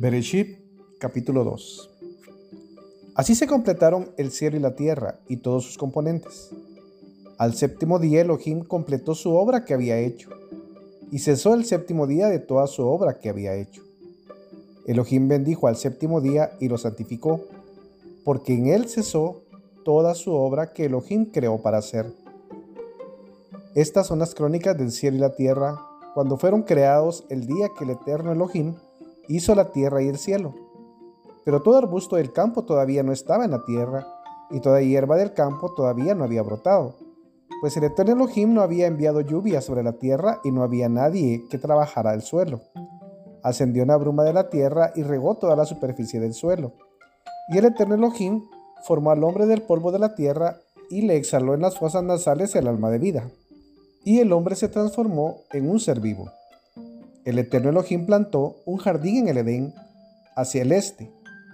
Bereshit capítulo 2 Así se completaron el cielo y la tierra y todos sus componentes. Al séptimo día Elohim completó su obra que había hecho, y cesó el séptimo día de toda su obra que había hecho. Elohim bendijo al séptimo día y lo santificó, porque en él cesó toda su obra que Elohim creó para hacer. Estas son las crónicas del cielo y la tierra, cuando fueron creados el día que el eterno Elohim hizo la tierra y el cielo. Pero todo arbusto del campo todavía no estaba en la tierra, y toda hierba del campo todavía no había brotado, pues el eterno Elohim no había enviado lluvia sobre la tierra y no había nadie que trabajara el suelo. Ascendió una bruma de la tierra y regó toda la superficie del suelo. Y el eterno Elohim formó al hombre del polvo de la tierra y le exhaló en las fosas nasales el alma de vida. Y el hombre se transformó en un ser vivo. El eterno Elohim plantó un jardín en el Edén hacia el este,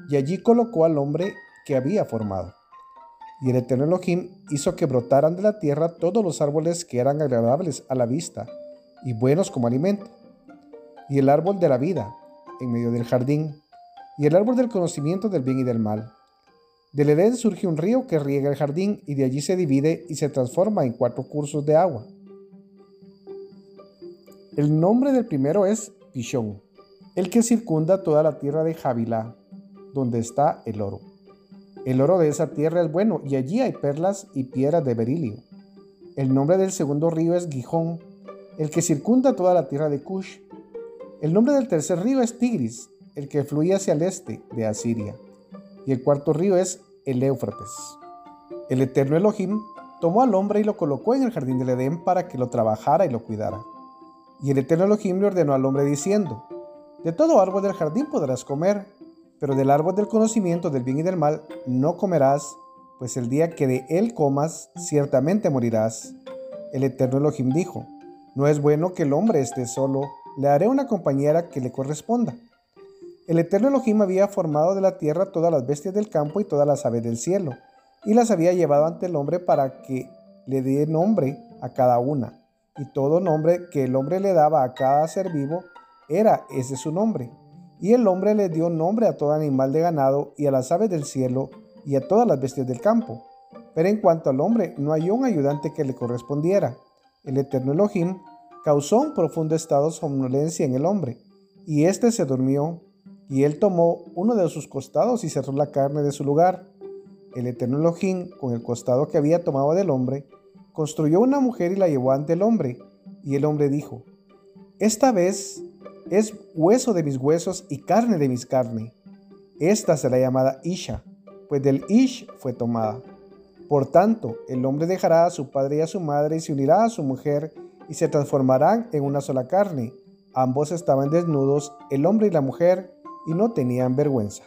y allí colocó al hombre que había formado. Y el eterno Elohim hizo que brotaran de la tierra todos los árboles que eran agradables a la vista y buenos como alimento, y el árbol de la vida en medio del jardín, y el árbol del conocimiento del bien y del mal. Del Edén surge un río que riega el jardín y de allí se divide y se transforma en cuatro cursos de agua. El nombre del primero es Pishón, el que circunda toda la tierra de Javilá, donde está el oro. El oro de esa tierra es bueno y allí hay perlas y piedras de berilio. El nombre del segundo río es Gijón, el que circunda toda la tierra de Cush. El nombre del tercer río es Tigris, el que fluye hacia el este de Asiria. Y el cuarto río es el Éufrates. El eterno Elohim tomó al hombre y lo colocó en el jardín del Edén para que lo trabajara y lo cuidara. Y el eterno Elohim le ordenó al hombre diciendo, De todo árbol del jardín podrás comer, pero del árbol del conocimiento del bien y del mal no comerás, pues el día que de él comas, ciertamente morirás. El eterno Elohim dijo, No es bueno que el hombre esté solo, le haré una compañera que le corresponda. El eterno Elohim había formado de la tierra todas las bestias del campo y todas las aves del cielo, y las había llevado ante el hombre para que le dé nombre a cada una y todo nombre que el hombre le daba a cada ser vivo era ese su nombre. Y el hombre le dio nombre a todo animal de ganado y a las aves del cielo y a todas las bestias del campo. Pero en cuanto al hombre, no hay un ayudante que le correspondiera. El eterno Elohim causó un profundo estado de somnolencia en el hombre, y éste se durmió, y él tomó uno de sus costados y cerró la carne de su lugar. El eterno Elohim, con el costado que había tomado del hombre, construyó una mujer y la llevó ante el hombre. Y el hombre dijo, Esta vez es hueso de mis huesos y carne de mis carne. Esta será llamada Isha, pues del Ish fue tomada. Por tanto, el hombre dejará a su padre y a su madre y se unirá a su mujer y se transformarán en una sola carne. Ambos estaban desnudos, el hombre y la mujer, y no tenían vergüenza.